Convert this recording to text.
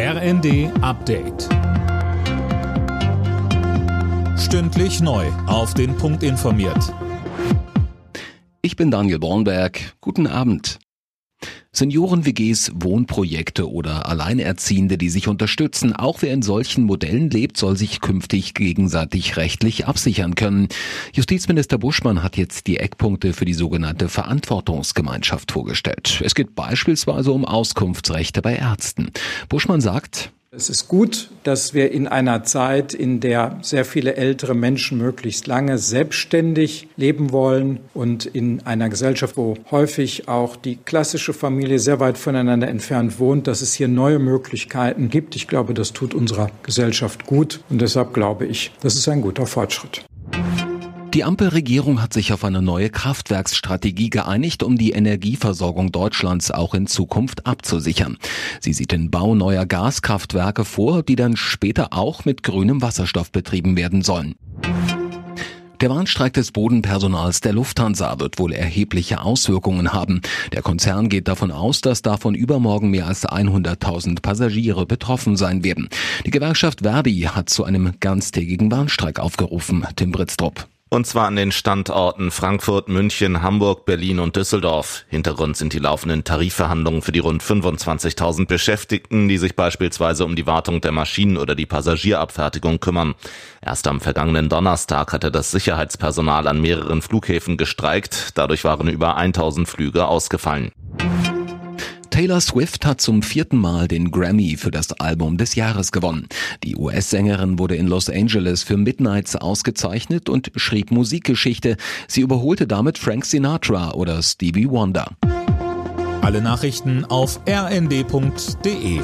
RND Update. Stündlich neu. Auf den Punkt informiert. Ich bin Daniel Bornberg. Guten Abend. Senioren-WGs, Wohnprojekte oder Alleinerziehende, die sich unterstützen. Auch wer in solchen Modellen lebt, soll sich künftig gegenseitig rechtlich absichern können. Justizminister Buschmann hat jetzt die Eckpunkte für die sogenannte Verantwortungsgemeinschaft vorgestellt. Es geht beispielsweise um Auskunftsrechte bei Ärzten. Buschmann sagt, es ist gut, dass wir in einer Zeit, in der sehr viele ältere Menschen möglichst lange selbstständig leben wollen und in einer Gesellschaft, wo häufig auch die klassische Familie sehr weit voneinander entfernt wohnt, dass es hier neue Möglichkeiten gibt. Ich glaube, das tut unserer Gesellschaft gut und deshalb glaube ich, das ist ein guter Fortschritt. Die Ampelregierung hat sich auf eine neue Kraftwerksstrategie geeinigt, um die Energieversorgung Deutschlands auch in Zukunft abzusichern. Sie sieht den Bau neuer Gaskraftwerke vor, die dann später auch mit grünem Wasserstoff betrieben werden sollen. Der Warnstreik des Bodenpersonals der Lufthansa wird wohl erhebliche Auswirkungen haben. Der Konzern geht davon aus, dass davon übermorgen mehr als 100.000 Passagiere betroffen sein werden. Die Gewerkschaft Verdi hat zu einem ganztägigen Warnstreik aufgerufen. Tim Britztrup. Und zwar an den Standorten Frankfurt, München, Hamburg, Berlin und Düsseldorf. Hintergrund sind die laufenden Tarifverhandlungen für die rund 25.000 Beschäftigten, die sich beispielsweise um die Wartung der Maschinen oder die Passagierabfertigung kümmern. Erst am vergangenen Donnerstag hatte das Sicherheitspersonal an mehreren Flughäfen gestreikt. Dadurch waren über 1000 Flüge ausgefallen. Taylor Swift hat zum vierten Mal den Grammy für das Album des Jahres gewonnen. Die US-Sängerin wurde in Los Angeles für Midnights ausgezeichnet und schrieb Musikgeschichte. Sie überholte damit Frank Sinatra oder Stevie Wonder. Alle Nachrichten auf rnd.de